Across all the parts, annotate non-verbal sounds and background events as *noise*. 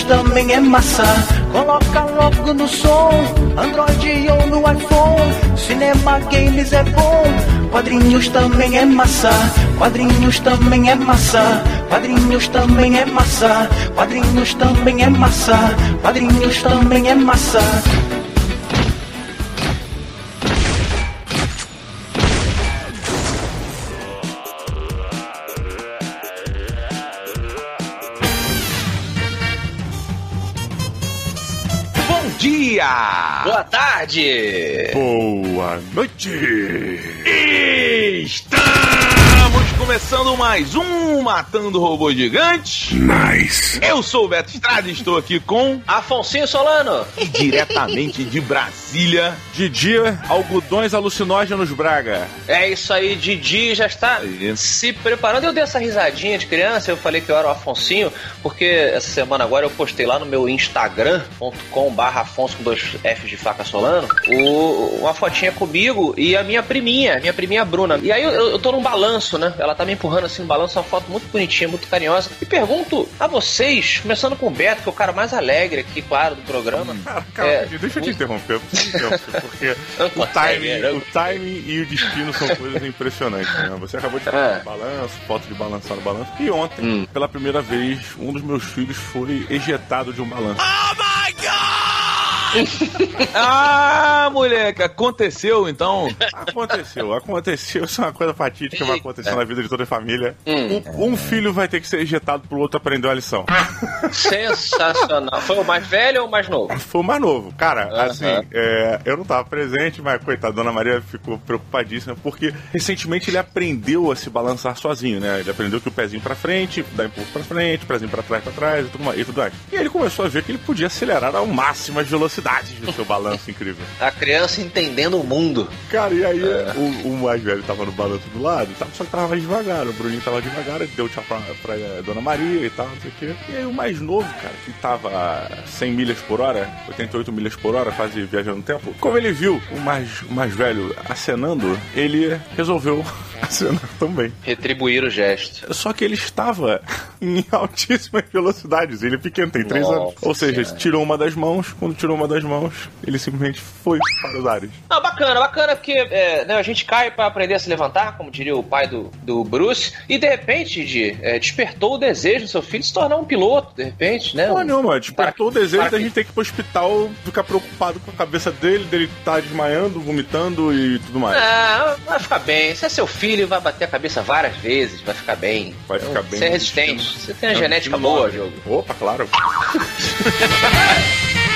quadrinhos também é massa. Coloca logo no som, Android ou no iPhone. Cinema, games é bom, quadrinhos também é massa. Quadrinhos também é massa. Quadrinhos também é massa. Quadrinhos também é massa. Quadrinhos também é massa. Dia! Boa tarde! Boa noite! Estamos começando mais um Matando Robô Gigante. Nice! Eu sou o Beto Estrada e estou aqui com, Afonsinho Solano! diretamente de Brasília, Didi, algodões alucinógenos Braga. É isso aí, Didi já está Isso. se preparando. Eu dei essa risadinha de criança, eu falei que eu era o Afonsinho, porque essa semana agora eu postei lá no meu instagram.com barra Afonso com dois Fs de faca Solano, o- uma fotinha comigo e a minha priminha, minha priminha Bruna. E aí eu, eu tô num balanço, né? Ela tá me empurrando assim no balanço, uma foto muito bonitinha, muito carinhosa. E pergunto a vocês, começando com o Beto, que é o cara mais alegre aqui, claro, do programa. Cara, calma, É, deixa eu te interromper, eu preciso *laughs* porque o timing, né? o timing e o destino são coisas impressionantes, né? Você acabou de É. falar do balanço, foto de balançar no balanço, e ontem, Hum. pela primeira vez, um dos meus filhos foi ejetado de um balanço. Ah, moleque, aconteceu então. Aconteceu, aconteceu, isso é uma coisa fatídica que vai acontecer na vida de toda a família. Hum. Um, um filho vai ter que ser ejetado pro outro aprender a lição. Sensacional. Foi o mais velho ou o mais novo? Foi o mais novo. Cara, Aham. assim, é, eu não tava presente, mas coitada, a dona Maria ficou preocupadíssima, porque recentemente ele aprendeu a se balançar sozinho, né? Ele aprendeu que o pezinho pra frente, dá impulso pra frente, pezinho pra trás, pra trás e tudo mais. E, tudo mais. e ele começou a ver que ele podia acelerar ao máximo as velocidades do seu balanço incrível. A criança entendendo o mundo. Cara, e aí o, o mais velho tava no balanço do lado, tava, só que tava mais devagar. O Bruninho tava devagar, deu tchau pra, pra eh, Dona Maria e tal, não sei o quê. E aí o mais novo, cara, que tava a 100 milhas por hora, 88 milhas por hora, quase viajando no tempo, como ele viu o mais, o mais velho acenando, ele resolveu *laughs* acenar também. Retribuir o gesto. Só que ele estava *laughs* em altíssimas velocidades. Ele é pequeno, tem 3 Nossa anos. Ou seja, Senhora. tirou uma das mãos, quando tirou uma das mãos, ele simplesmente foi para os ares. Ah, bacana, bacana, porque é, né, a gente cai pra aprender a se levantar, como diria o pai do, do Bruce, e de repente, de, é, despertou o desejo do seu filho de se tornar um piloto, de repente, né? Não, não, mano. Despertou o desejo para da gente ter que ir pro hospital, ficar preocupado com a cabeça dele, dele tá desmaiando, vomitando e tudo mais. Ah, vai ficar bem. Se é seu filho, vai bater a cabeça várias vezes, vai ficar bem. Vai ficar bem. Você é resistente. Você tem a genética boa, jogo. Opa, claro. *laughs*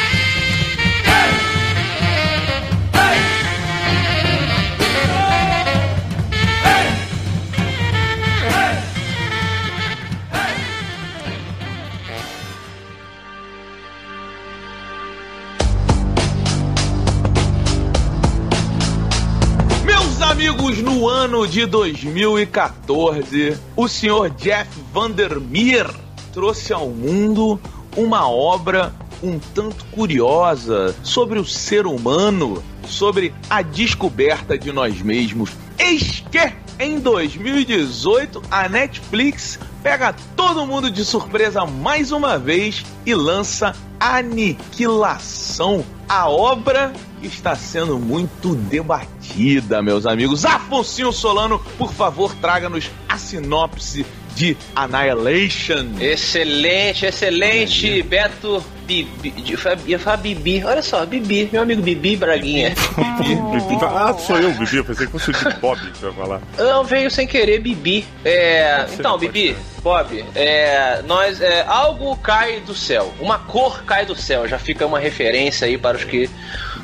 amigos, no ano de 2014, o senhor Jeff Vandermeer trouxe ao mundo uma obra um tanto curiosa sobre o ser humano, sobre a descoberta de nós mesmos. Eis que, em 2018, a Netflix pega todo mundo de surpresa mais uma vez e lança Aniquilação, a obra está sendo muito debatida, meus amigos. Afonso Solano, por favor, traga-nos a sinopse de Annihilation. Excelente, excelente, Beto Bibi. Eu fa- ia falar Bibi. Olha só, Bibi, meu amigo Bibi Braguinha. *laughs* ah, sou eu, Bibi. Eu pensei que fosse o de Bob que você ia falar. Não, veio sem querer Bibi. É, então, Bibi, Bob, é, nós, é, algo cai do céu. Uma cor cai do céu. Já fica uma referência aí para os que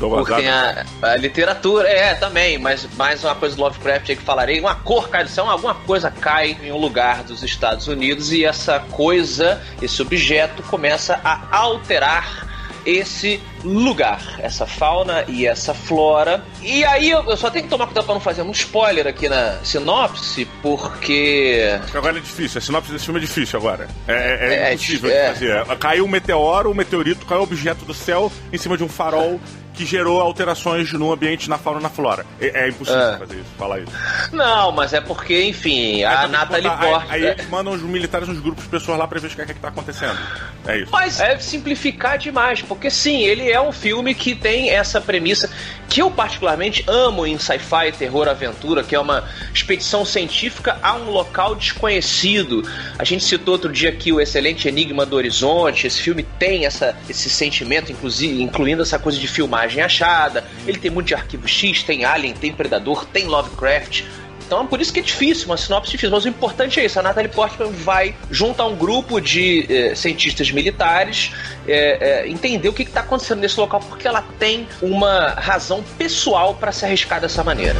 Douglas Porque Adams. a, a literatura, é, também, mas mais uma coisa do Lovecraft aí que falarei, uma cor cai do céu, alguma coisa cai em um lugar dos Estados Unidos e essa coisa, esse objeto começa a alterar esse lugar, essa fauna e essa flora. E aí eu, eu só tenho que tomar cuidado pra não fazer um spoiler aqui na sinopse, porque Porque Agora é difícil, a sinopse desse filme é difícil agora. É, é, É, impossível é. de fazer. Caiu um meteoro, um meteorito, caiu um objeto do céu em cima de um farol que gerou alterações no ambiente, na fauna na flora. É, é impossível É. fazer isso, falar isso. não, mas é porque, enfim, a Natalie botar- aí- Portman. Aí, mandam os militares nos grupos de pessoas lá pra ver o que é que tá acontecendo. É isso. Mas é simplificar demais, porque sim, ele é um filme que tem essa premissa que eu particularmente amo em sci-fi, terror, aventura, que é uma expedição científica a um local desconhecido. A gente citou outro dia aqui o excelente Enigma do Horizonte. Esse filme tem essa, esse sentimento, inclusive, incluindo essa coisa de filmagem achada. Ele tem muito de arquivo X, tem Alien, tem Predador, tem Lovecraft. Então, por isso que é difícil, uma sinopse difícil. Mas o importante é isso: a Natalie Portman vai junto a um grupo de eh, cientistas militares eh, eh, entender o que está acontecendo nesse local, porque ela tem uma razão pessoal para se arriscar dessa maneira.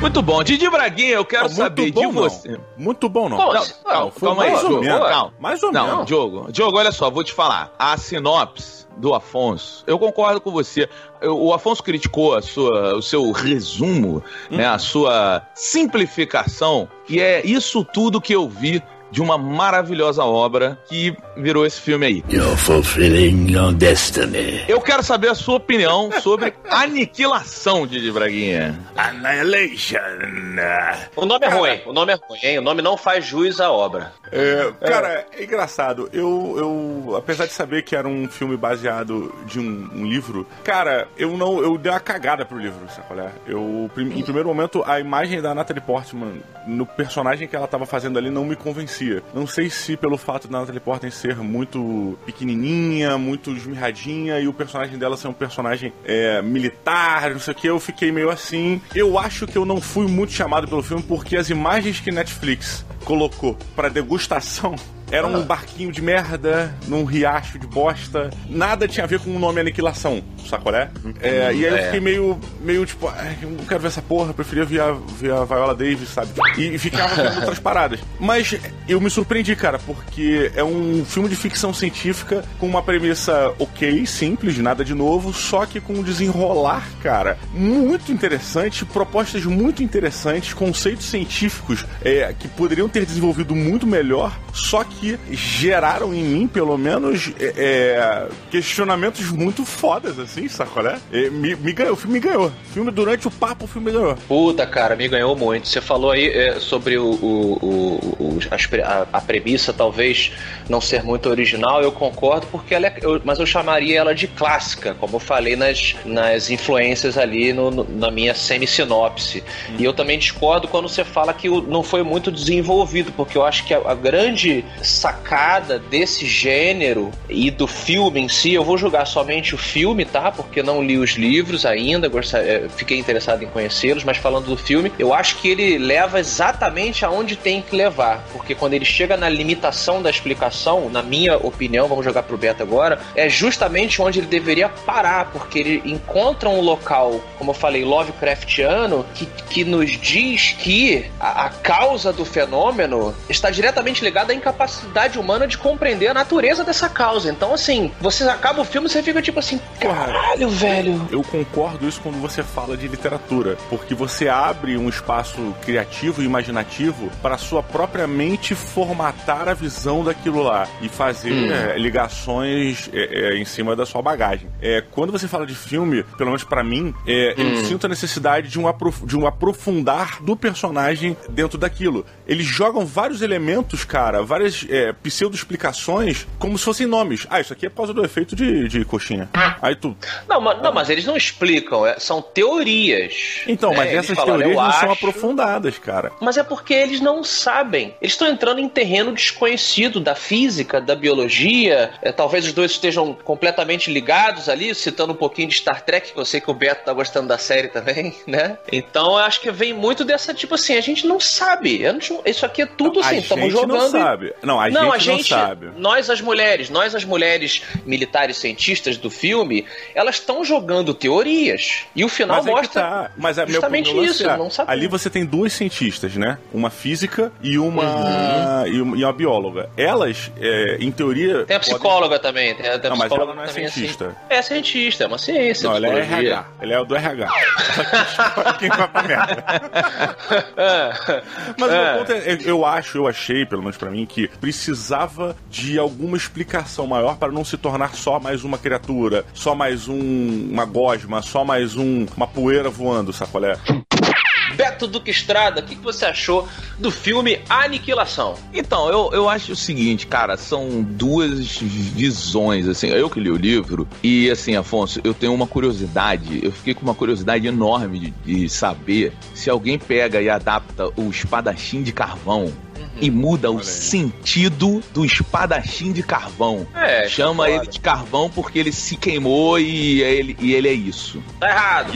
Muito bom. Didi Braguinha, eu quero Não, saber de não. você. Muito bom, não. Não, calma, não, calma aí, mais ou Diogo. menos. Mais ou Não, menos. Diogo, Diogo, olha só, vou te falar. A sinopse do Afonso, eu concordo com você. O Afonso criticou a sua, o seu resumo, né, a sua simplificação, e é isso tudo que eu vi de uma maravilhosa obra que virou esse filme aí. You're fulfilling your destiny. Eu quero saber a sua opinião sobre *laughs* Aniquilação, Didi Braguinha. Annihilation. O nome é ruim, o nome é ruim, hein? O nome não faz jus à obra. É, cara, é engraçado. Eu, eu, apesar de saber que era um filme baseado de um, um livro, cara, eu não, eu dei uma cagada pro livro, sabe qual é? Eu, em primeiro momento, a imagem da Natalie Portman no personagem que ela tava fazendo ali não me Não sei se pelo fato da Natalie Portman ser muito pequenininha, muito esmirradinha e o personagem dela ser um personagem é, militar, não sei o que, eu fiquei meio assim. Eu acho que eu não fui muito chamado pelo filme porque as imagens que Netflix colocou pra degustação era um barquinho de merda num riacho de bosta. Nada tinha a ver com o nome Aniquilação, sacolé? É, e aí eu É. fiquei meio, meio tipo, "Ai, eu não quero ver essa porra, eu preferia ver a, ver a Viola Davis, sabe? E, e ficava vendo *laughs* outras paradas. Mas eu me surpreendi, cara, porque é um filme de ficção científica com uma premissa ok, simples, nada de novo, só que com um desenrolar, cara, muito interessante, propostas muito interessantes, conceitos científicos é, que poderiam ter desenvolvido muito melhor, só que geraram em mim, pelo menos, é, é, questionamentos muito fodas, assim, sacolé? É, me, me ganhou, o filme me ganhou. O filme, durante o papo, o filme me ganhou. Puta, cara, me ganhou muito. Você falou aí é, sobre o, o- o- a, a premissa talvez não ser muito original, eu concordo, porque ela é, eu- mas eu chamaria ela de clássica, como eu falei nas, nas influências ali no- no- na minha semi-sinopse. E eu também discordo quando você fala que o- não foi muito desenvolvido, porque eu acho que a, a grande sacada desse gênero e do filme em si, eu vou julgar somente o filme, tá? Porque não li os livros ainda, eh, fiquei interessado em conhecê-los, mas falando do filme, eu acho que ele leva exatamente aonde tem que levar, porque quando ele chega na limitação da explicação, na minha opinião, vamos jogar pro Beto agora, é justamente onde ele deveria parar, porque ele encontra um local, como eu falei, Lovecraftiano, que, que nos diz que a, a causa do fenômeno está diretamente ligada à incapacidade humana de compreender a natureza dessa causa. Então, assim, você acaba o filme e você fica tipo assim, caralho, velho. Eu concordo isso quando você fala de literatura, porque você abre um espaço criativo e imaginativo para sua própria mente formatar a visão daquilo lá e fazer é, ligações é, é, em cima da sua bagagem. É, quando você fala de filme, pelo menos para mim, é, eu sinto a necessidade de um, aprof- de um aprofundar do personagem dentro daquilo. Eles jogam vários elementos, cara, várias é, pseudo-explicações, como se fossem nomes. Ah, isso aqui é por causa do efeito de, de coxinha. Aí tu, Não, mas, não, mas eles não explicam, é- são teorias. então, mas É, eles essas falaram, teorias "Eu não são acho". aprofundadas, cara. Mas é porque eles não sabem. Eles estão entrando em terreno desconhecido da física, da biologia. É, talvez os dois estejam completamente ligados ali, citando um pouquinho de Star Trek, que eu sei que o Beto tá gostando da série também, *laughs* né? Então eu acho que vem muito dessa tipo assim, a gente não sabe. Não- isso aqui é tudo assim, a estamos gente jogando. não e- sabe. Não, Não, a não, gente a gente, não sabe. nós as mulheres, nós as mulheres militares cientistas do filme, elas estão jogando teorias. E o final Mas é mostra tá. Mas é meu, justamente meu isso, é, não sabia. Ali você tem duas cientistas, né? Uma física e uma Uhum. e uma, e uma bióloga. Elas, é, em teoria, Tem a podem- psicóloga também. Tem a, tem a Não, mas psicóloga ela não é também, cientista. Assim. É cientista, é uma ciência. Não, ela é. RH. Ela é o do RH. *laughs* Quem vai pra merda. É. Mas o É. meu ponto é, eu acho, eu achei, pelo menos pra mim, que precisava de alguma explicação maior para não se tornar só mais uma criatura, só mais um, uma gosma, só mais um, uma poeira voando, sacolé? Beto Duque Estrada, o que, que você achou do filme Aniquilação? Então, eu, eu acho o seguinte, cara, são duas visões, assim, eu que li o livro, e assim, Afonso, eu tenho uma curiosidade, eu fiquei com uma curiosidade enorme de, de saber se alguém pega e adapta o espadachim de carvão e muda o sentido do espadachim de carvão. É, Chama tá ele de carvão porque ele se queimou e ele, e ele é isso. Tá errado.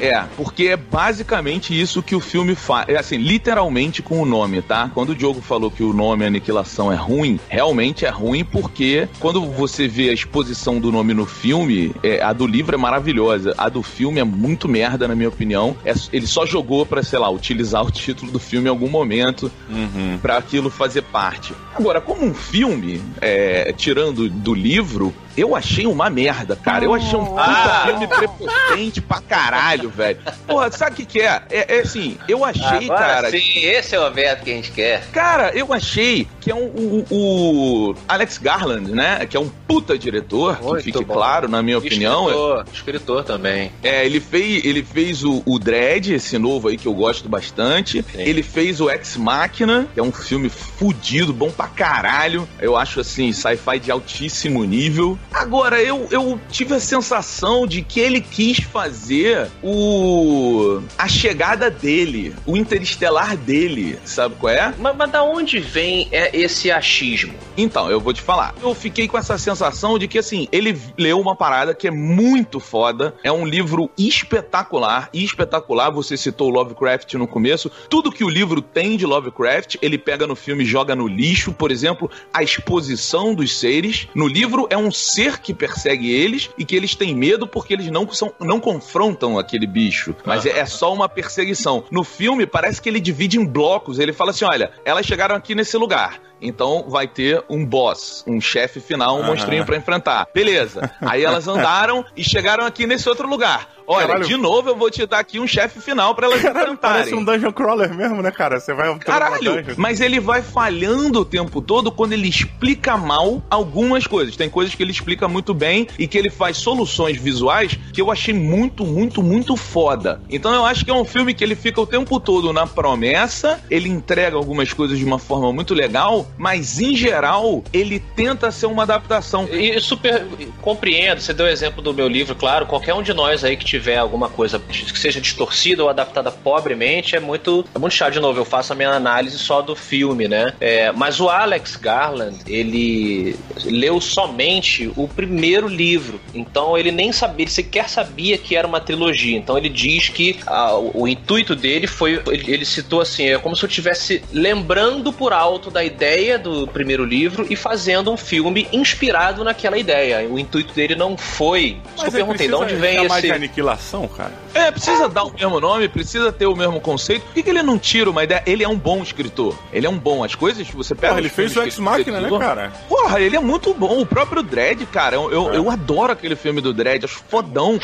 É, porque é basicamente isso que o filme faz. É assim, literalmente com o nome, tá? Quando o Diogo falou que o nome Aniquilação é ruim, realmente é ruim porque quando você vê a exposição do nome no filme, é, a do livro é maravilhosa. A do filme é muito merda, na minha opinião. É- ele só jogou pra, sei lá, utilizar o título do filme em algum momento Uhum. pra aquilo fazer parte. Agora, como um filme, é, tirando do livro, eu achei uma merda, cara. Eu achei um puta Ah. filme prepotente pra caralho, velho. Porra, sabe o que, que é? é? É assim, eu achei, Agora cara. sim, esse é o Beto que a gente quer. Cara, eu achei que é um, o, o Alex Garland, né? Que é um puta diretor, Muito que fique bom. claro, na minha opinião. Escritor, escritor também. É, ele fez, ele fez o, o Dread, esse novo aí que eu gosto bastante. Ele fez o Ex Machina, que é um filme fudido, bom pra caralho. Eu acho assim, sci-fi de altíssimo nível. Agora, eu, eu tive a sensação de que ele quis fazer o. a chegada dele, o interestelar dele, sabe qual é? Mas, mas da onde vem é, esse achismo? Então, eu vou te falar. Eu fiquei com essa sensação de que, assim, ele leu uma parada que é muito foda. É um livro espetacular. Espetacular, você citou Lovecraft no começo. Tudo que o livro tem de Lovecraft, ele pega no filme e joga no lixo. Por exemplo, a exposição dos seres. No livro é um ser que persegue eles e que eles têm medo porque eles não, são, não confrontam aquele bicho. Mas é, é só uma perseguição. No filme, parece que ele divide em blocos. Ele fala assim: olha, elas chegaram aqui nesse lugar. Então vai ter um boss, um chefe final, um Aham. monstrinho pra enfrentar. Beleza. Aí elas *laughs* andaram e chegaram aqui nesse outro lugar. Olha, Caralho. de novo eu vou te dar aqui um chefe final pra elas Caralho, enfrentarem. parece um dungeon crawler mesmo, né, cara? Você vai Caralho, mas ele vai falhando o tempo todo quando ele explica mal algumas coisas. Tem coisas que ele explica muito bem e que ele faz soluções visuais que eu achei muito, muito, muito foda. Então eu acho que é um filme que ele fica o tempo todo na promessa, ele entrega algumas coisas de uma forma muito legal, mas em geral ele tenta ser uma adaptação. E super compreendo, você deu o exemplo do meu livro, claro, qualquer um de nós aí que tiver alguma coisa que seja distorcida ou adaptada pobremente é muito, é muito chato. De novo, eu faço a minha análise só do filme, né? É, mas o Alex Garland, ele leu somente o primeiro livro, então ele nem sabia, ele sequer sabia que era uma trilogia. Então ele diz que ah, o, o intuito dele foi, ele, ele citou assim, é como se eu estivesse lembrando por alto da ideia do primeiro livro e fazendo um filme inspirado naquela ideia. O intuito dele não foi. Isso que eu Mas perguntei, de onde vem esse. de aniquilação, cara? É, precisa dar o mesmo nome, precisa ter o mesmo conceito. Por que, que ele não tira uma ideia? Ele é um bom escritor. Ele é um bom. As coisas que você pega. Porra, ele fez o Ex Machina, né, cara? Porra, ele é muito bom. O próprio Dredd, cara, eu, eu, É. eu adoro aquele filme do Dredd, acho fodão.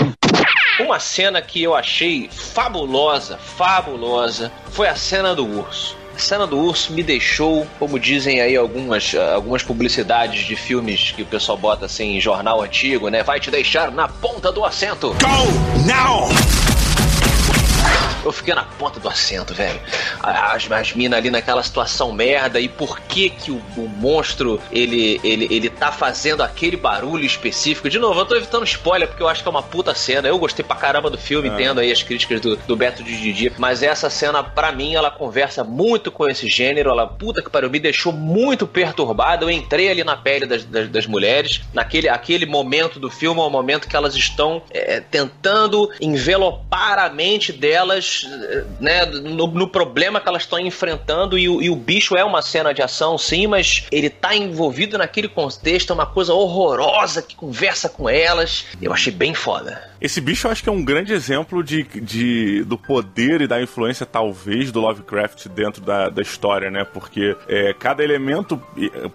Uma cena que eu achei fabulosa, fabulosa, foi a cena do urso. A cena do urso me deixou, como dizem aí algumas, ah, algumas publicidades de filmes que o pessoal bota assim em jornal antigo, né? Vai te deixar na ponta do assento. Go now! Eu fiquei na ponta do assento, velho. As, as minas ali naquela situação merda. E por que que o, o monstro, ele, ele, ele tá fazendo aquele barulho específico? De novo, eu tô evitando spoiler porque eu acho que é uma puta cena. Eu gostei pra caramba do filme, É. entendo aí as críticas do, do Beto de Didi. Mas essa cena, pra mim, ela conversa muito com esse gênero. Ela, puta que pariu, me deixou muito perturbado. Eu entrei ali na pele das, das, das mulheres. Naquele aquele momento do filme, é um momento que elas estão é, tentando envelopar a mente delas né, no, no problema que elas estão enfrentando e, o- e o bicho é uma cena de ação, sim, mas ele tá envolvido naquele contexto, é uma coisa horrorosa que conversa com elas. Eu achei bem foda. Esse bicho eu acho que é um grande exemplo de, de- do poder e da influência, talvez, do Lovecraft dentro da, da história, né? Porque é, cada elemento,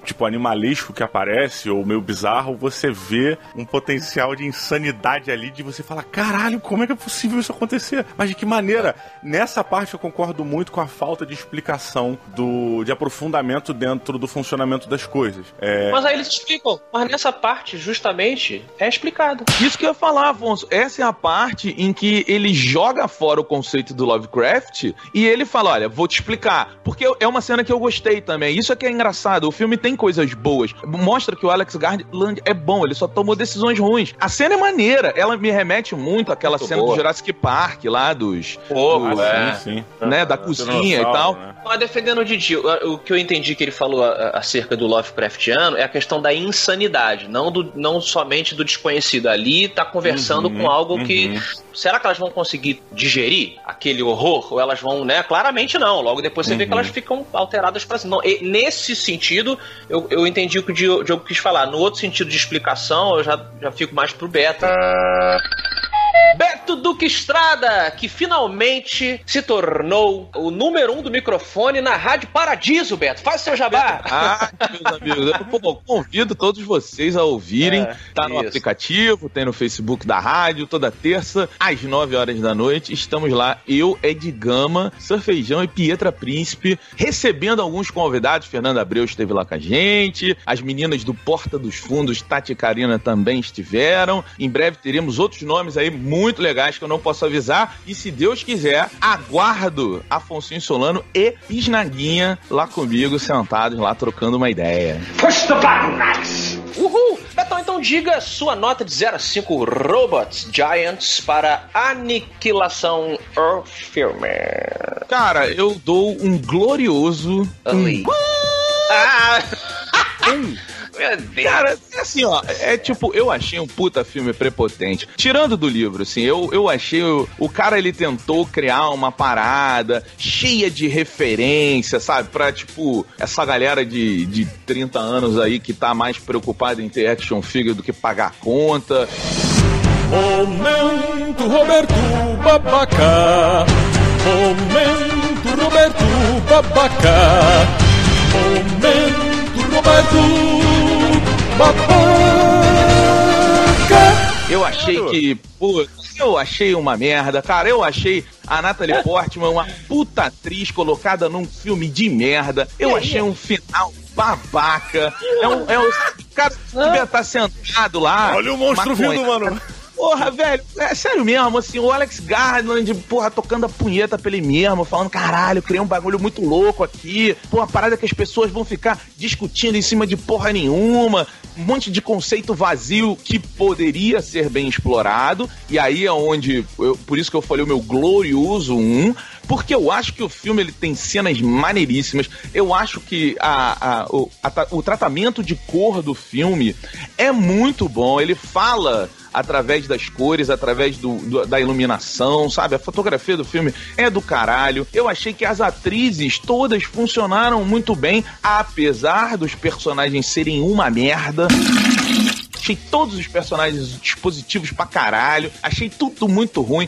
tipo, animalesco que aparece, ou meio bizarro, você vê um potencial de insanidade ali, de você falar, caralho, como é que é possível isso acontecer? Mas de que maneira? Nessa parte eu concordo muito com a falta de explicação, do, de aprofundamento dentro do funcionamento das coisas. É, Mas aí eles explicam. Mas nessa parte, justamente, é explicado. Isso que eu ia falar, Afonso. Essa é a parte em que ele joga fora o conceito do Lovecraft e ele fala: Olha, vou te explicar. Porque é uma cena que eu gostei também. Isso é que é engraçado. O filme tem coisas boas. Mostra que o Alex Garland é bom, ele só tomou decisões ruins. A cena é maneira. Ela me remete muito àquela Muito cena boa. do Jurassic Park lá dos. Pô, do- é. Ah, sim, sim. Né, da cozinha e tal. Né? Mas defendendo o Didi, o, que eu entendi que ele falou acerca do Lovecraftiano é a questão da insanidade, não, do, não somente do desconhecido. Ali tá conversando Uhum, com algo que. uhum. Será que elas vão conseguir digerir aquele horror? Ou elas vão, né? Claramente não. Logo depois você vê que Uhum. elas ficam alteradas pra cima. Não, e nesse sentido, eu, eu entendi o que o Diogo quis falar. No outro sentido de explicação, eu já, já fico mais pro Beto. Beto Duque Estrada, que finalmente se tornou o número um do microfone na Rádio Paradiso, Beto. Faz seu jabá. *laughs* Ah, meus amigos, eu pô, convido todos vocês a ouvirem. É, tá no isso. aplicativo, tem no Facebook da rádio, toda terça, às 9 horas da noite. Estamos lá, eu, Ed Gama, Surfeijão e Pietra Príncipe, recebendo alguns convidados. Fernanda Abreu esteve lá com a gente, as meninas do Porta dos Fundos, Tati e Karina também estiveram. Em breve teremos outros nomes aí muito legais que eu não posso avisar. E se Deus quiser, aguardo Afonso Solano e Pisnaguinha lá comigo, sentados lá trocando uma ideia. Uhul! Betão, então diga sua nota de 0 a 5 Robots Giants para Aniquilação o filme. Cara, eu dou um glorioso. Oi. Ah! *laughs* Meu Deus. Cara, é assim, ó, é tipo, eu achei um puta filme prepotente. Tirando do livro, assim, eu, eu achei. O, o cara, ele tentou criar uma parada cheia de referência, sabe? Pra, tipo, essa galera de, de 30 anos aí que tá mais preocupada em ter action figure do que pagar a conta. Momento Roberto Babaca. Momento Roberto Babaca. Momento Roberto Babaca. Eu achei que, pô, eu achei uma merda, cara. Eu achei a Natalie Portman uma puta atriz colocada num filme de merda. Eu achei um final babaca. É um, é um o cara devia estar sentado lá. Olha o monstro maconha. vindo, mano. Porra, velho, é sério mesmo, assim, o Alex Garland, porra, tocando a punheta pra ele mesmo, falando, caralho, criei um bagulho muito louco aqui, pô, a parada que as pessoas vão ficar discutindo em cima de porra nenhuma, um monte de conceito vazio que poderia ser bem explorado, e aí é onde, eu- por isso que eu falei o meu glorioso 1, porque eu acho que o filme ele tem cenas maneiríssimas. Eu acho que a, a- o, a o tratamento de cor do filme é muito bom. Ele fala através das cores, através do, do- da iluminação, sabe? A fotografia do filme é do caralho. Eu achei que as atrizes todas funcionaram muito bem, apesar dos personagens serem uma merda. Achei todos os personagens dispositivos pra caralho. Achei tudo muito ruim.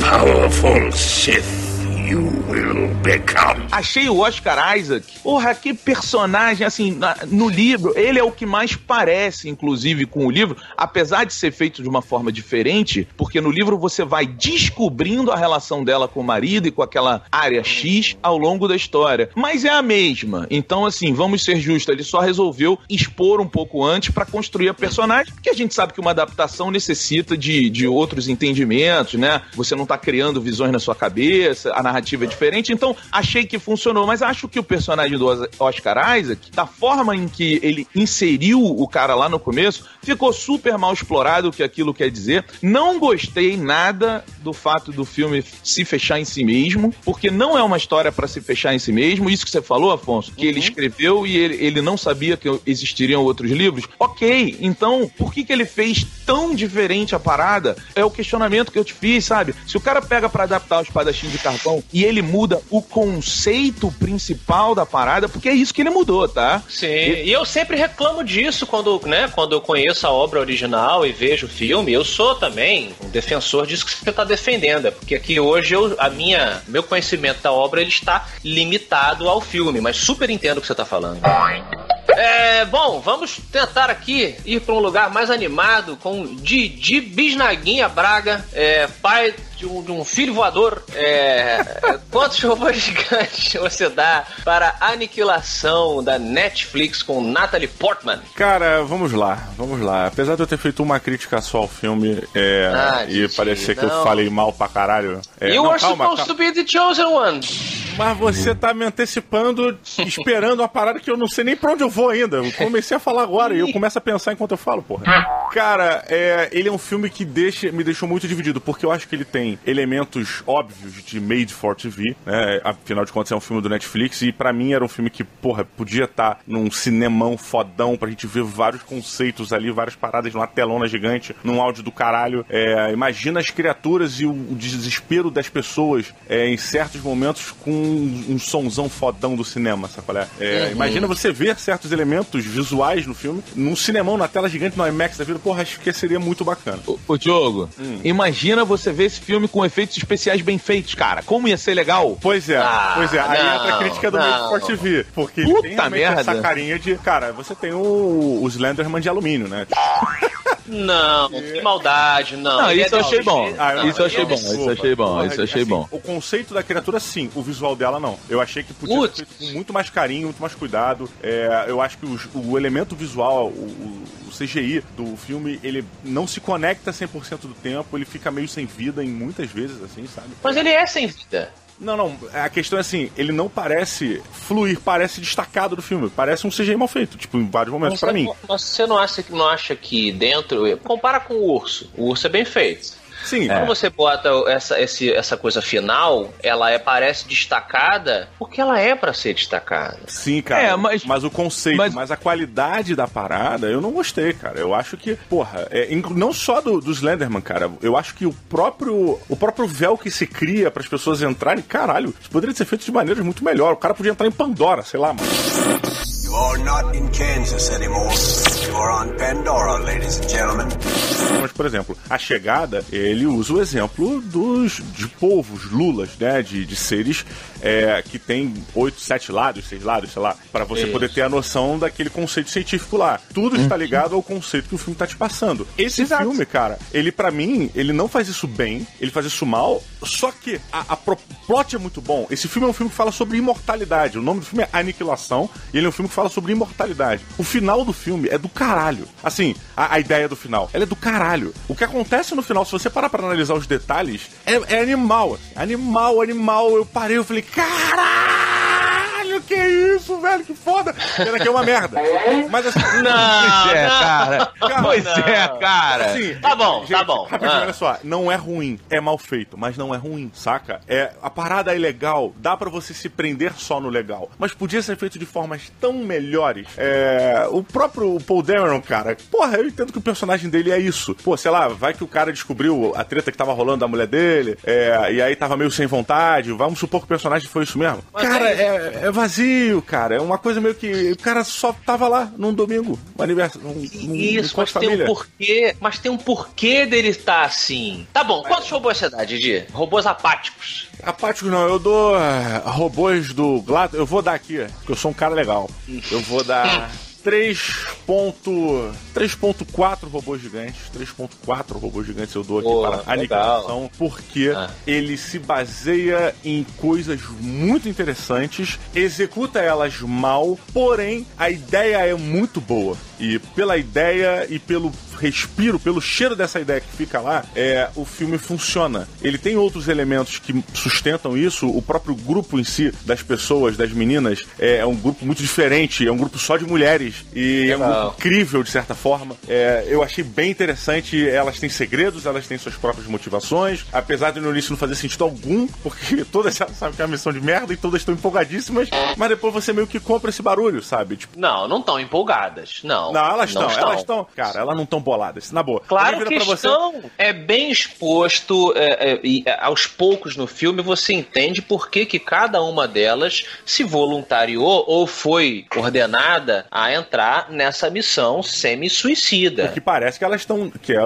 Powerful Sith you will become. Achei o Oscar Isaac, porra, que personagem, assim, na- no livro, ele é o que mais parece, inclusive, com o livro, apesar de ser feito de uma forma diferente, porque no livro você vai descobrindo a relação dela com o marido e com aquela área X ao longo da história. Mas é a mesma. Então, assim, vamos ser justos, ele só resolveu expor um pouco antes pra construir a personagem, porque a gente sabe que uma adaptação necessita de, de outros entendimentos, né? Você não tá criando visões na sua cabeça, a narrativa narrativa é diferente, então achei que funcionou, mas acho que o personagem do Os- Oscar Isaac, da forma em que ele inseriu o cara lá no começo, ficou super mal explorado o que aquilo quer dizer. Não gostei nada do fato do filme se fechar em si mesmo, porque não é uma história pra se fechar em si mesmo. Isso que você falou, Afonso, que ele escreveu e ele, ele não sabia que existiriam outros livros. Ok, então por que, que ele fez tão diferente a parada? É o questionamento que eu te fiz, sabe? Se o cara pega pra adaptar o espadachim de e ele muda o conceito principal da parada, porque é isso que ele mudou, tá? Sim, e eu sempre reclamo disso quando, né, quando eu conheço a obra original e vejo o filme. Eu sou também um defensor disso que você está defendendo, é porque aqui hoje eu, a minha, meu conhecimento da obra ele está limitado ao filme, mas super entendo o que você está falando. É, bom, vamos tentar aqui ir para um lugar mais animado com Didi Bisnaguinha Braga, é, pai de um, de um filho voador. É, *laughs* quantos robôs gigantes você dá para a aniquilação da Netflix com Natalie Portman? Cara, vamos lá, vamos lá. Apesar de eu ter feito uma crítica só ao filme é, Ah, e Didi, parecer que eu não. falei mal pra caralho. É, you não, were calma, supposed calma. to be the chosen one. Mas você tá me antecipando, esperando uma parada que eu não sei nem pra onde eu vou ainda. Eu comecei a falar agora e eu começo a pensar enquanto eu falo, porra. Cara, é, ele é um filme que deixa, me deixou muito dividido, porque eu acho que ele tem elementos óbvios de made for TV, né? Afinal de contas, é um filme do Netflix e pra mim era um filme que, porra, podia estar num cinemão fodão pra gente ver vários conceitos ali, várias paradas numa telona gigante, num áudio do caralho. É, imagina as criaturas e o, o desespero das pessoas é, em certos momentos com um, um sonzão fodão do cinema, sabe qual é? É, Imagina você ver certos elementos visuais no filme, num cinemão, na tela gigante, no IMAX da vida, porra, acho que seria muito bacana. Ô, ô, Diogo, Hum. imagina você ver esse filme com efeitos especiais bem feitos, cara. Como ia ser legal? Pois é, Ah, pois é. Aí não, entra a crítica do não. Made for TV. Porque Puta tem merda. essa carinha de. Cara, você tem o, o Slenderman de alumínio, né? *laughs* Não, que maldade, não. Não, Ele isso eu é achei bom. Ah, Isso eu achei é bom, isso eu achei bom, isso eu achei assim, bom. O conceito da criatura, sim. O visual dela, não. Eu achei que podia Putz. ser feito com muito mais carinho, muito mais cuidado. É, eu acho que os- o, elemento visual, o, o- o CGI do filme, ele não se conecta 100% do tempo. Ele fica meio sem vida em muitas vezes, assim, sabe? Mas ele é sem vida. Não, não. A questão é assim, ele não parece fluir, parece destacado do filme. Parece um CGI mal feito, tipo, em vários momentos, você mim. Mas você não acha, que- não acha que dentro. Compara com o urso. O urso é bem feito. Sim, Quando você bota essa, esse- essa coisa final, ela é, parece destacada porque ela é pra ser destacada. Sim, cara. É, mas- mas, o conceito, mas... mas- a qualidade da parada, eu não gostei, cara. Eu acho que, porra, é, não só do, do Slenderman, cara. Eu acho que o próprio o próprio véu que se cria para as pessoas entrarem, caralho, isso poderia ser feito de maneiras muito melhor. O cara podia entrar em Pandora, sei lá, mano. Not in Kansas anymore. You are on Pandora, ladies and gentlemen. Mas, por exemplo, a chegada, ele usa o exemplo dos de povos, lulas, né? De, de seres é, que tem oito, sete lados, seis lados, sei lá, para você Isso. poder ter a noção daquele conceito científico lá. Tudo está ligado ao conceito que o filme tá te passando. Esse Exato. filme, cara, ele para mim, ele não faz isso bem, ele faz isso mal, só que a, a pro- plot é muito bom. Esse filme é um filme que fala sobre imortalidade. O nome do filme é Aniquilação, e ele é um filme que fala sobre imortalidade. O final do filme é do caralho. Assim, a, a ideia do final, ela é do caralho. O que acontece no final, se você parar pra analisar os detalhes, é, é animal. assim. Animal, animal. Eu parei, eu falei, caralho, que isso, velho, que foda. Pena que é uma merda. Mas assim, Pois é, cara. Pois não. é, cara. Assim, Tá bom, tá bom. Rapidinho, Ah. olha só. Não é ruim, é mal feito, mas não é ruim, saca? É, a parada é legal, dá pra você se prender só no legal. Mas podia ser feito de formas tão melhores. É, o próprio Paul Dameron, cara, porra, eu entendo que o personagem dele é isso. Pô, sei lá, vai que o cara descobriu a treta que tava rolando da mulher dele, é, e aí tava meio sem vontade. Vamos supor que o personagem foi isso mesmo. Mas cara, é é, é vazio, cara. É uma coisa meio que. O cara só tava lá num domingo, um aniversário. Num, num, Isso, mas tem um porquê. Mas tem um porquê dele estar assim. Tá bom, quantos robôs você dá, Didi? Robôs apáticos. Apáticos não, eu dou eh, robôs do Glato. Eu vou dar aqui, porque eu sou um cara legal. Eu vou dar 3. *laughs* ponto- 3.4 robôs gigantes. 3.4 robôs gigantes eu dou aqui Boa, para a legal. aniquilação, porque Ah. ele se baseia em coisas muito interessantes, executa elas mal, porém a ideia é muito boa. E pela ideia e pelo respiro, pelo cheiro dessa ideia que fica lá, é, o filme funciona. Ele tem outros elementos que sustentam isso. O próprio grupo em si, das pessoas, das meninas, é, é um grupo muito diferente. É um grupo só de mulheres. E é um grupo incrível, de certa forma. É, eu achei bem interessante. Elas têm segredos, elas têm suas próprias motivações. Apesar de no início não fazer sentido algum, porque *laughs* todas elas sabem que é uma missão de merda e todas estão empolgadíssimas. Mas depois você meio que compra esse barulho, sabe? Tipo, Não, não estão empolgadas. Não. Não, elas não estão, elas estão. Cara, elas não estão boladas. Na boa. Claro que você- estão. É bem exposto é, é, e é, aos poucos no filme você entende por que, que cada uma delas se voluntariou ou foi ordenada a entrar nessa missão semi-suicida. Que parece que elas estão. Que é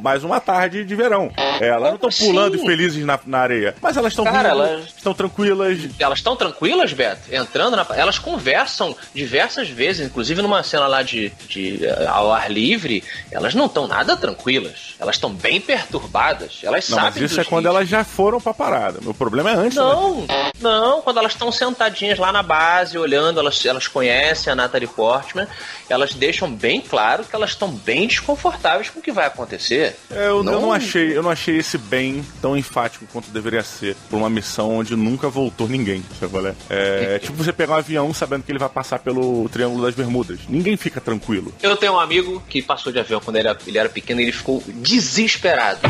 mais uma tarde de verão. É, elas não estão pulando e felizes na, na areia. Mas elas estão elas- estão tranquilas. Elas estão tranquilas, Beto? Entrando na. Elas conversam diversas vezes, inclusive numa cena lá de, de eh, ao ar livre, elas não estão nada tranquilas. Elas estão bem perturbadas. Elas Não, mas sabem isso é dos quando riscos. elas já foram pra parada. Meu problema é antes. né? Não, não, quando elas estão sentadinhas lá na base, olhando, elas, elas conhecem a Natalie Portman, elas deixam bem claro que elas estão bem desconfortáveis com o que vai acontecer. É, eu, eu não Não- achei, eu não achei esse bem tão enfático quanto deveria ser por uma missão onde nunca voltou ninguém, sabe é? É, *laughs* é tipo você pegar um avião sabendo que ele vai passar pelo Triângulo das Bermudas. Ninguém fica tranquilo. Eu tenho um amigo que passou de avião quando ele era, ele era pequeno e ele ficou desesperado.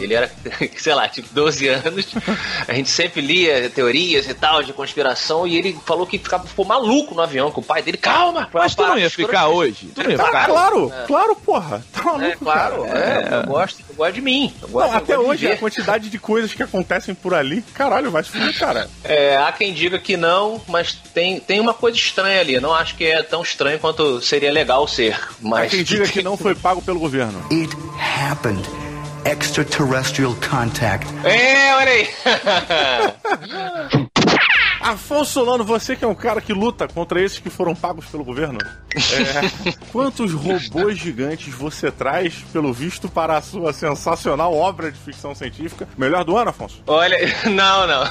Ele era, *laughs* sei lá, tipo 12 anos. A gente sempre lia teorias e tal de conspiração e ele falou que ficava, ficou maluco no avião com o pai dele. Calma! Mas tu não ia ficar hoje? Tu não ia Ah, ficar? claro, claro, porra. Tá maluco, É, claro, cara. é, eu gosto, eu gosto de mim. Eu gosto, Não, eu até hoje, a quantidade de coisas que acontecem por ali, caralho, vai se cara. É, há quem diga que não, mas tem, tem uma coisa estranha ali. Não acho que é tão estranho quanto seria legal ser. Há Mas quem diga que não foi pago pelo governo. It happened. Extraterrestrial contact. É, olha aí. Afonso Solano, você que é um cara que luta contra esses que foram pagos pelo governo, é, *laughs* quantos robôs gigantes você traz, pelo visto, para a sua sensacional obra de ficção científica? Melhor do ano, Afonso? Olha, *laughs* não, não.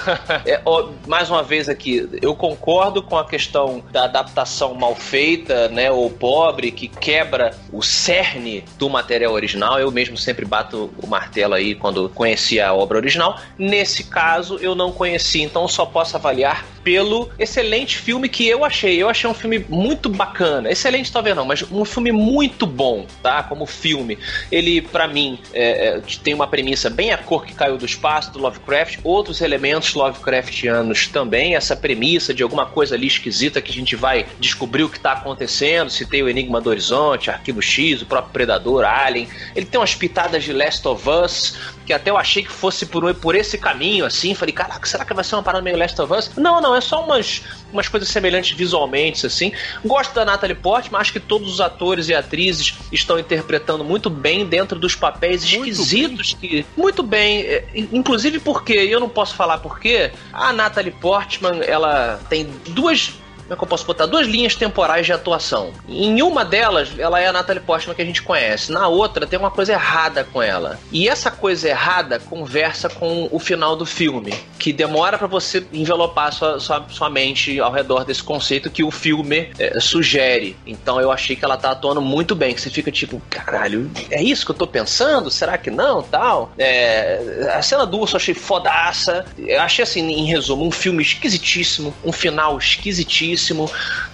É, ó, mais uma vez aqui, eu concordo com a questão da adaptação mal feita, né, ou pobre, que quebra o cerne do material original. Eu mesmo sempre bato o martelo aí quando conheci a obra original. Nesse caso, eu não conheci, então eu só posso avaliar pelo excelente filme que eu achei. Eu achei um filme muito bacana. Excelente talvez não, mas um filme muito bom, tá? Como filme. Ele, pra mim, é, é, tem uma premissa bem a cor que caiu do espaço, do Lovecraft. Outros elementos Lovecraftianos também. Essa premissa de alguma coisa ali esquisita que a gente vai descobrir o que tá acontecendo. Se tem o Enigma do Horizonte, Arquivo X, o próprio Predador, Alien. Ele tem umas pitadas de Last of Us, que até eu achei que fosse por, por esse caminho, assim. Falei, caraca, será que vai ser uma parada meio Last of Us? Não, não, é só umas, umas coisas semelhantes visualmente, assim. Gosto da Natalie Portman, acho que todos os atores e atrizes estão interpretando muito bem dentro dos papéis esquisitos que. Muito bem. é, Inclusive porque, eu não posso falar porque, a Natalie Portman, ela tem duas como é que eu posso botar? Duas linhas temporais de atuação. Em uma delas, ela é a Natalie Portman que a gente conhece. Na outra, tem uma coisa errada com ela. E essa coisa errada conversa com o final do filme, que demora pra você envelopar sua, sua, sua mente ao redor desse conceito que o filme é, sugere. Então eu achei que ela tá atuando muito bem, que você fica tipo, caralho, é isso que eu tô pensando? Será que não? Tal. É, a cena do urso eu achei fodaça. Eu achei assim, em resumo, um filme esquisitíssimo, um final esquisitíssimo.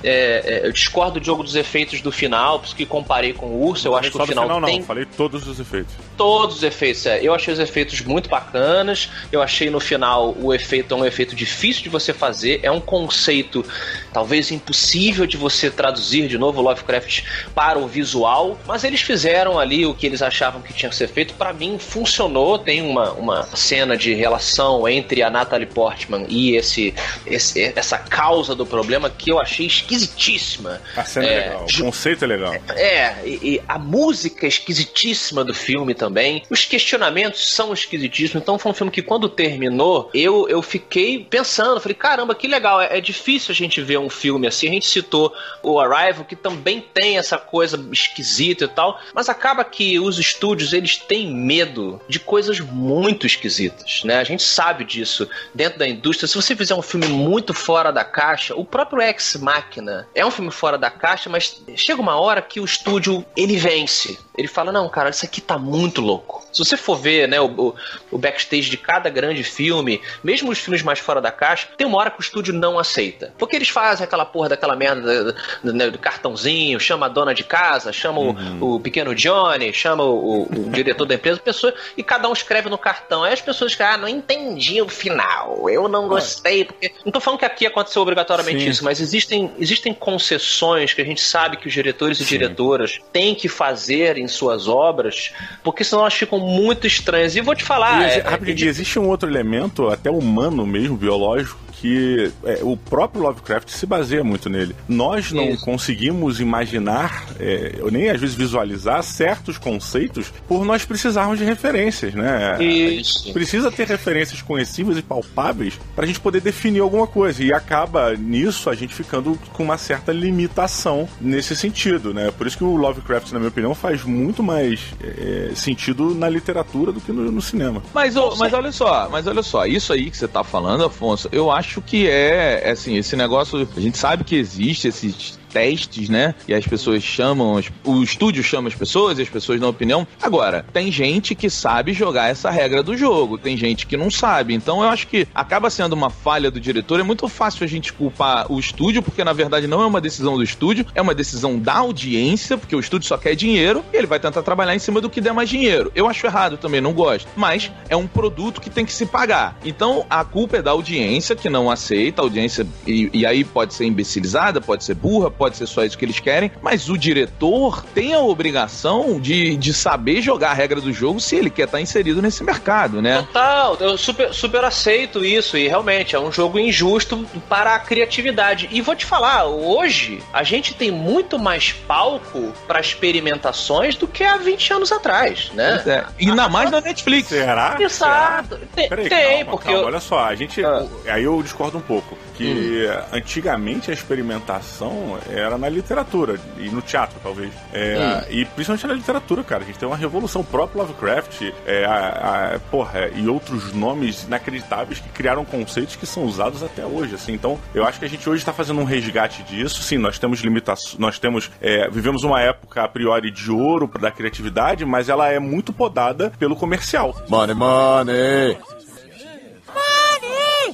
É, é, eu discordo do jogo dos efeitos do final, porque comparei com o urso, eu acho que o final, não, tem falei todos os efeitos. todos os efeitos. É. Eu achei os efeitos muito bacanas. Eu achei no final o efeito é um efeito difícil de você fazer. É um conceito talvez impossível de você traduzir de novo Lovecraft para o visual. Mas eles fizeram ali o que eles achavam que tinha que ser feito. Para mim funcionou. Tem uma, uma cena de relação entre a Natalie Portman e esse, esse essa causa do problema que eu achei esquisitíssima. A cena é, legal, o conceito é legal. É, e, e a música é esquisitíssima do filme também. Os questionamentos são esquisitíssimos. Então foi um filme que quando terminou, eu, eu fiquei pensando, falei, caramba, que legal. É, é difícil a gente ver um filme assim. A gente citou o Arrival, que também tem essa coisa esquisita e tal. Mas acaba que os estúdios, eles têm medo de coisas muito esquisitas, né? A gente sabe disso dentro da indústria. Se você fizer um filme muito fora da caixa, o próprio Ex Machina é um filme fora da caixa, mas chega uma hora que o estúdio ele vence. ele fala: Não, cara, isso aqui tá muito louco. Se você for ver, né, o, o, o backstage de cada grande filme, mesmo os filmes mais fora da caixa, tem uma hora que o estúdio não aceita. Porque eles fazem aquela porra daquela merda do, do, cartãozinho, chama a dona de casa, chama uhum. o, o, pequeno Johnny, chama o, o diretor da empresa, pessoa, e cada um escreve no cartão. Aí as pessoas ficam, ah, não entendi o final, eu não gostei. Porque... Não tô falando que aqui aconteceu obrigatoriamente Sim. isso, mas existem, existem concessões que a gente sabe que os diretores e Sim. diretoras têm que fazer em suas obras, porque senão elas ficam muito estranhas. E vou te falar. E, é, rapidinho, é, existe um outro elemento, até humano mesmo, biológico, que é, o próprio Lovecraft se baseia muito nele. Nós não Isso. conseguimos imaginar, é, ou nem às vezes visualizar certos conceitos por nós precisarmos de referências, né? Isso. Precisa ter referências conhecíveis e palpáveis para a gente poder definir alguma coisa. E acaba nisso a gente ficando com uma certa limitação nesse sentido, né? Por isso que o Lovecraft, na minha opinião, faz muito mais é, sentido na literatura do que no, no cinema. Mas, mas olha só, mas olha só, isso aí que você tá falando, Afonso, eu acho acho que é, é, assim, esse negócio. A gente sabe que existe esses testes, né? E as pessoas chamam, o estúdio chama as pessoas e as pessoas dão opinião. Agora, tem gente que sabe jogar essa regra do jogo, tem gente que não sabe. Então eu acho que acaba sendo uma falha do diretor. É muito fácil a gente culpar o estúdio, porque na verdade não é uma decisão do estúdio, é uma decisão da audiência, porque o estúdio só quer dinheiro e ele vai tentar trabalhar em cima do que der mais dinheiro. Eu acho errado também, não gosto. Mas é um produto que tem que se pagar. Então a culpa é da audiência que não aceita, a audiência, e, e aí pode ser imbecilizada, pode ser burra, pode ser só isso que eles querem, mas o diretor tem a obrigação de, de saber jogar a regra do jogo se ele quer estar inserido nesse mercado, né? Total, eu super, super aceito isso e realmente é um jogo injusto para a criatividade. E vou te falar, hoje a gente tem muito mais palco para experimentações do que há 20 anos atrás, né? É. E ainda mais na Netflix. Será? Exato. Será? Tem, Peraí, tem calma, porque. Calma, eu... Olha só, a gente. Ah. Aí eu discordo um pouco que hum. antigamente a experimentação era na literatura e no teatro, talvez. É, hum. E principalmente na literatura, cara. A gente tem uma revolução. O próprio Lovecraft é, a, a, porra, e outros nomes inacreditáveis que criaram conceitos que são usados até hoje. Assim. Então, eu acho que a gente hoje está fazendo um resgate disso. Sim, nós temos limitações. Nós temos. É, vivemos uma época a priori de ouro da criatividade, mas ela é muito podada pelo comercial. Money, money!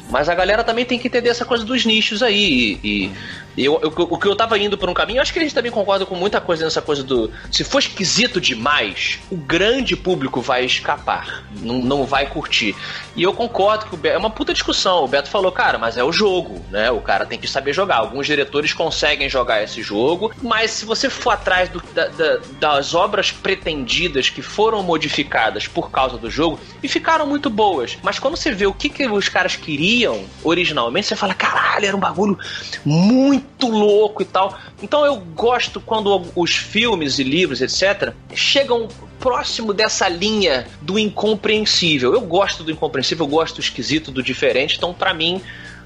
Mas a galera também tem que entender essa coisa dos nichos aí. E, e eu, eu, o que eu tava indo por um caminho, acho que a gente também concorda com muita coisa nessa coisa do. Se for esquisito demais, o grande público vai escapar. Não, não vai curtir. E eu concordo que o Beto, é uma puta discussão. O Beto falou, cara, mas é o jogo, né? O cara tem que saber jogar. Alguns diretores conseguem jogar esse jogo, mas se você for atrás do, da, da, das obras pretendidas que foram modificadas por causa do jogo, e ficaram muito boas. Mas quando você vê o que, que os caras queriam originalmente, você fala, caralho, era um bagulho muito muito louco e tal. Então eu gosto quando os filmes e livros, etc., chegam próximo dessa linha do incompreensível. Eu gosto do incompreensível, eu gosto do esquisito, do diferente. Então, para mim,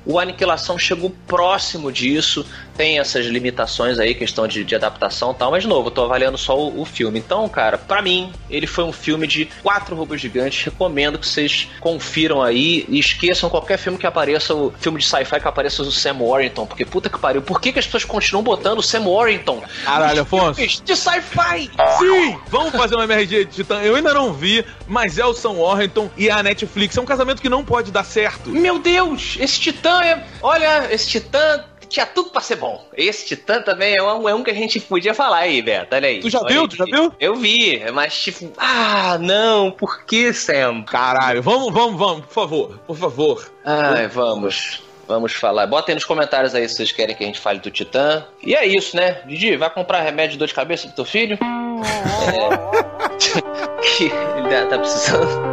o Aniquilação chegou próximo disso, tem essas limitações aí, questão de, de adaptação e tal, mas de novo, eu tô avaliando só o, o filme. Então, cara, para mim, ele foi um filme de quatro robôs gigantes. Recomendo que vocês confiram aí e esqueçam qualquer filme que apareça, o filme de sci-fi que apareça o Sam Warrington, porque puta que pariu, por que, que as pessoas continuam botando o Sam Warrington? Caralho, Afonso. De sci-fi! Sim! Vamos fazer uma MRG de Titã. Eu ainda não vi, mas é o Sam Warrington e a Netflix. É um casamento que não pode dar certo. Meu Deus! Esse Titã é. Olha, esse Titã tinha tudo pra ser bom. Esse Titã também é um, é um que a gente podia falar aí, Beto. Olha aí. Tu já Olha viu? Aí. Tu já viu? Eu vi, mas tipo, ah, não, por que, Sam? Caralho, vamos, vamos, vamos, por favor, por favor. Ai, vamos. Vamos falar. Bota aí nos comentários aí se vocês querem que a gente fale do Titã. E é isso, né? Didi, vai comprar remédio de dor de cabeça pro teu filho? é... *laughs* que ele tá precisando.